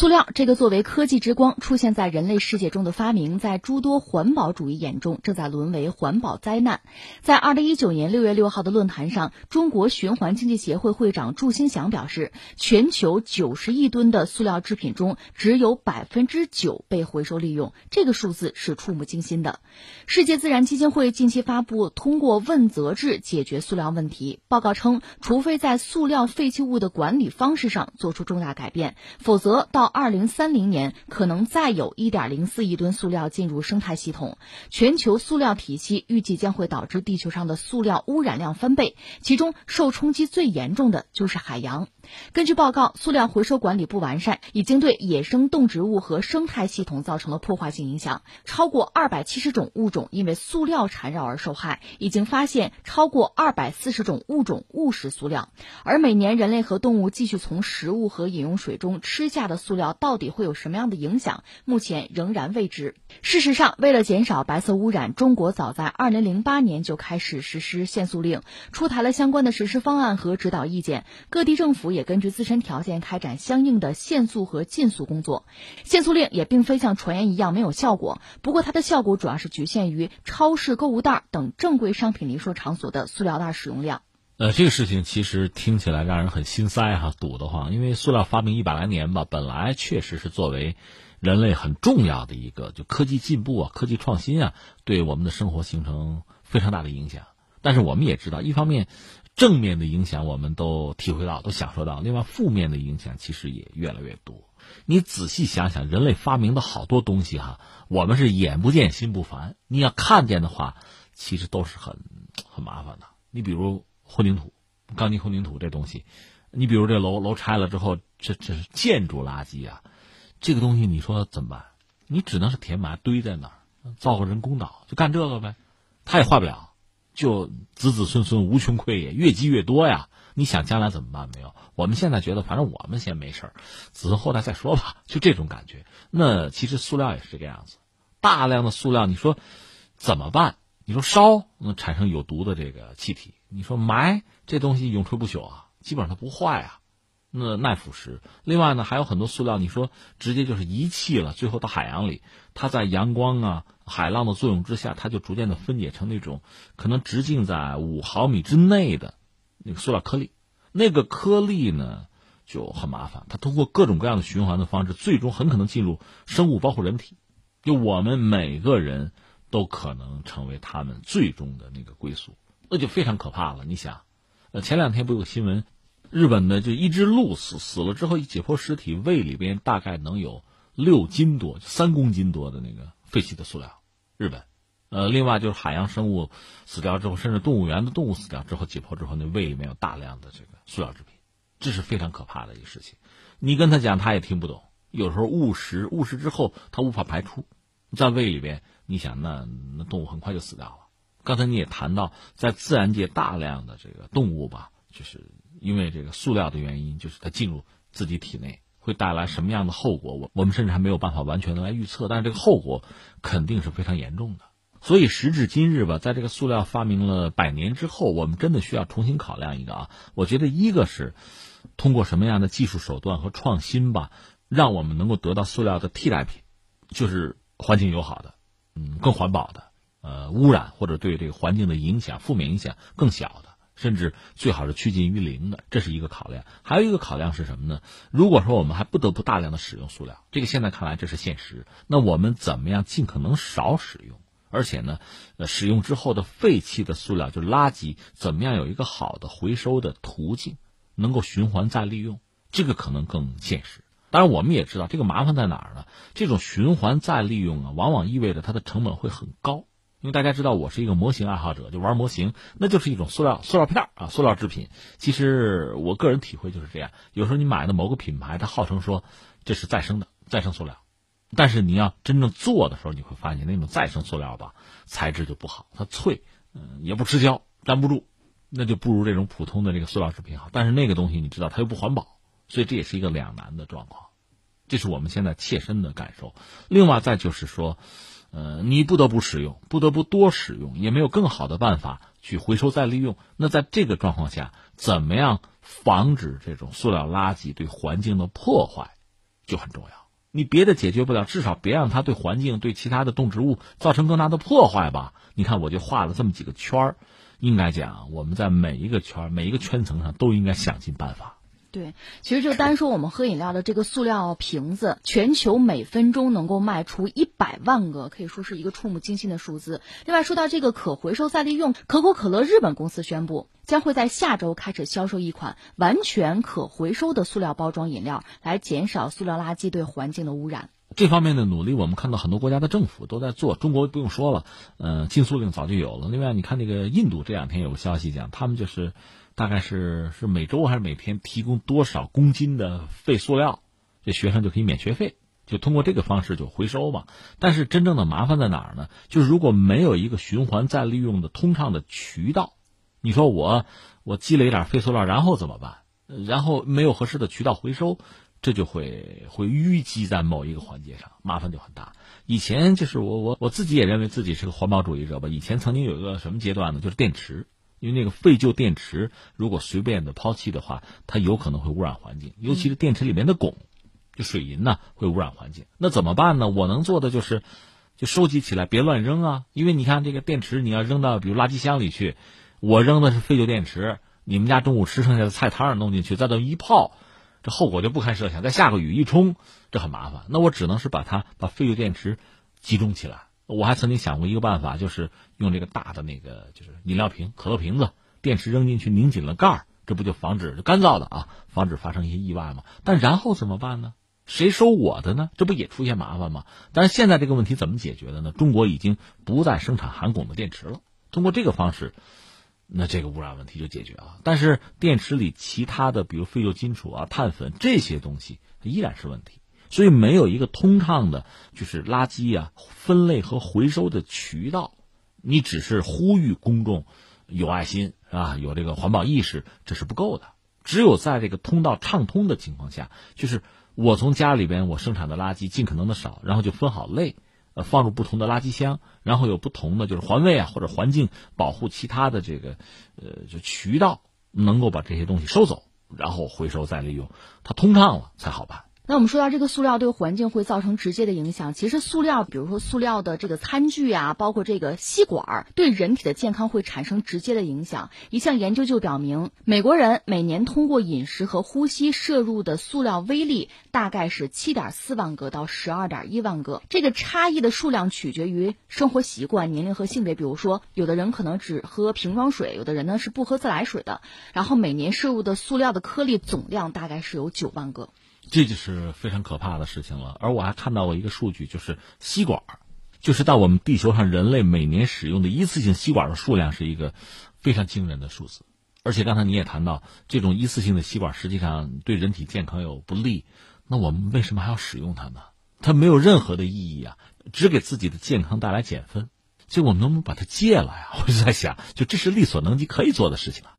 塑料这个作为科技之光出现在人类世界中的发明，在诸多环保主义眼中，正在沦为环保灾难。在二零一九年六月六号的论坛上，中国循环经济协会会长祝新祥表示，全球九十亿吨的塑料制品中，只有百分之九被回收利用，这个数字是触目惊心的。世界自然基金会近期发布通过问责制解决塑料问题报告称，除非在塑料废弃物的管理方式上做出重大改变，否则到二零三零年，可能再有一点零四亿吨塑料进入生态系统。全球塑料体系预计将会导致地球上的塑料污染量翻倍，其中受冲击最严重的就是海洋。根据报告，塑料回收管理不完善，已经对野生动植物和生态系统造成了破坏性影响。超过二百七十种物种因为塑料缠绕而受害，已经发现超过二百四十种物种误食塑料。而每年人类和动物继续从食物和饮用水中吃下的塑料到底会有什么样的影响？目前仍然未知。事实上，为了减少白色污染，中国早在二零零八年就开始实施限塑令，出台了相关的实施方案和指导意见。各地政府也根据自身条件开展相应的限塑和禁塑工作。限塑令也并非像传言一样没有效果，不过它的效果主要是局限于超市购物袋等正规商品零售场所的塑料袋使用量。呃，这个事情其实听起来让人很心塞哈，堵得慌。因为塑料发明一百来年吧，本来确实是作为人类很重要的一个就科技进步啊、科技创新啊，对我们的生活形成非常大的影响。但是我们也知道，一方面正面的影响我们都体会到、都享受到，另外负面的影响其实也越来越多。你仔细想想，人类发明的好多东西哈，我们是眼不见心不烦。你要看见的话，其实都是很很麻烦的。你比如。混凝土，钢筋混凝土这东西，你比如这楼楼拆了之后，这这是建筑垃圾啊，这个东西你说怎么办？你只能是填埋堆在那儿，造个人工岛就干这个呗，它也坏不了，就子子孙孙无穷匮也，越积越多呀。你想将来怎么办没有？我们现在觉得反正我们先没事儿，子孙后代再说吧，就这种感觉。那其实塑料也是这个样子，大量的塑料，你说怎么办？你说烧能产生有毒的这个气体。你说埋这东西永垂不朽啊，基本上它不坏啊，那耐腐蚀。另外呢，还有很多塑料，你说直接就是遗弃了，最后到海洋里，它在阳光啊、海浪的作用之下，它就逐渐的分解成那种可能直径在五毫米之内的那个塑料颗粒。那个颗粒呢就很麻烦，它通过各种各样的循环的方式，最终很可能进入生物，包括人体。就我们每个人都可能成为他们最终的那个归宿。那就非常可怕了。你想，呃，前两天不有个新闻，日本的就一只鹿死死了之后一解剖尸体，胃里边大概能有六斤多，三公斤多的那个废弃的塑料。日本，呃，另外就是海洋生物死掉之后，甚至动物园的动物死掉之后，解剖之后，那胃里面有大量的这个塑料制品，这是非常可怕的一个事情。你跟他讲，他也听不懂。有时候误食，误食之后他无法排出，在胃里边，你想那那动物很快就死掉了。刚才你也谈到，在自然界大量的这个动物吧，就是因为这个塑料的原因，就是它进入自己体内会带来什么样的后果？我我们甚至还没有办法完全的来预测，但是这个后果肯定是非常严重的。所以时至今日吧，在这个塑料发明了百年之后，我们真的需要重新考量一个啊。我觉得一个是通过什么样的技术手段和创新吧，让我们能够得到塑料的替代品，就是环境友好的，嗯，更环保的。呃，污染或者对这个环境的影响、负面影响更小的，甚至最好是趋近于零的，这是一个考量。还有一个考量是什么呢？如果说我们还不得不大量的使用塑料，这个现在看来这是现实，那我们怎么样尽可能少使用？而且呢，呃，使用之后的废弃的塑料就垃圾，怎么样有一个好的回收的途径，能够循环再利用？这个可能更现实。当然，我们也知道这个麻烦在哪儿呢？这种循环再利用啊，往往意味着它的成本会很高。因为大家知道我是一个模型爱好者，就玩模型，那就是一种塑料塑料片啊，塑料制品。其实我个人体会就是这样，有时候你买的某个品牌，它号称说这是再生的再生塑料，但是你要真正做的时候，你会发现那种再生塑料吧，材质就不好，它脆，嗯，也不吃胶，粘不住，那就不如这种普通的这个塑料制品好。但是那个东西你知道它又不环保，所以这也是一个两难的状况，这是我们现在切身的感受。另外再就是说。呃，你不得不使用，不得不多使用，也没有更好的办法去回收再利用。那在这个状况下，怎么样防止这种塑料垃圾对环境的破坏？就很重要。你别的解决不了，至少别让它对环境、对其他的动植物造成更大的破坏吧。你看，我就画了这么几个圈儿，应该讲，我们在每一个圈、每一个圈层上都应该想尽办法。对，其实就单说我们喝饮料的这个塑料瓶子，全球每分钟能够卖出一百万个，可以说是一个触目惊心的数字。另外，说到这个可回收再利用，可口可乐日本公司宣布，将会在下周开始销售一款完全可回收的塑料包装饮料，来减少塑料垃圾对环境的污染。这方面的努力，我们看到很多国家的政府都在做，中国不用说了，嗯，禁塑令早就有了。另外，你看那个印度这两天有个消息讲，他们就是。大概是是每周还是每天提供多少公斤的废塑料，这学生就可以免学费，就通过这个方式就回收嘛。但是真正的麻烦在哪儿呢？就是如果没有一个循环再利用的通畅的渠道，你说我我积累点废塑料，然后怎么办？然后没有合适的渠道回收，这就会会淤积在某一个环节上，麻烦就很大。以前就是我我我自己也认为自己是个环保主义者吧。以前曾经有一个什么阶段呢？就是电池。因为那个废旧电池，如果随便的抛弃的话，它有可能会污染环境，尤其是电池里面的汞，就水银呢，会污染环境。那怎么办呢？我能做的就是，就收集起来，别乱扔啊。因为你看这个电池，你要扔到比如垃圾箱里去，我扔的是废旧电池，你们家中午吃剩下的菜汤弄进去，再这么一泡，这后果就不堪设想。再下个雨一冲，这很麻烦。那我只能是把它把废旧电池集中起来。我还曾经想过一个办法，就是用这个大的那个，就是饮料瓶、可乐瓶子，电池扔进去，拧紧了盖儿，这不就防止就干燥的啊，防止发生一些意外吗？但然后怎么办呢？谁收我的呢？这不也出现麻烦吗？但是现在这个问题怎么解决的呢？中国已经不再生产含汞的电池了，通过这个方式，那这个污染问题就解决了。但是电池里其他的，比如废旧金属啊、碳粉这些东西，依然是问题。所以没有一个通畅的，就是垃圾啊分类和回收的渠道，你只是呼吁公众有爱心啊，有这个环保意识，这是不够的。只有在这个通道畅通的情况下，就是我从家里边我生产的垃圾尽可能的少，然后就分好类，呃，放入不同的垃圾箱，然后有不同的就是环卫啊或者环境保护其他的这个呃就渠道，能够把这些东西收走，然后回收再利用，它通畅了才好办。那我们说到这个塑料对环境会造成直接的影响，其实塑料，比如说塑料的这个餐具啊，包括这个吸管儿，对人体的健康会产生直接的影响。一项研究就表明，美国人每年通过饮食和呼吸摄入的塑料微粒大概是七点四万个到十二点一万个，这个差异的数量取决于生活习惯、年龄和性别。比如说，有的人可能只喝瓶装水，有的人呢是不喝自来水的。然后每年摄入的塑料的颗粒总量大概是有九万个。这就是非常可怕的事情了。而我还看到过一个数据，就是吸管，就是在我们地球上人类每年使用的一次性吸管的数量是一个非常惊人的数字。而且刚才你也谈到，这种一次性的吸管实际上对人体健康有不利。那我们为什么还要使用它呢？它没有任何的意义啊，只给自己的健康带来减分。所以我们能不能把它戒了呀？我就在想，就这是力所能及可以做的事情啊。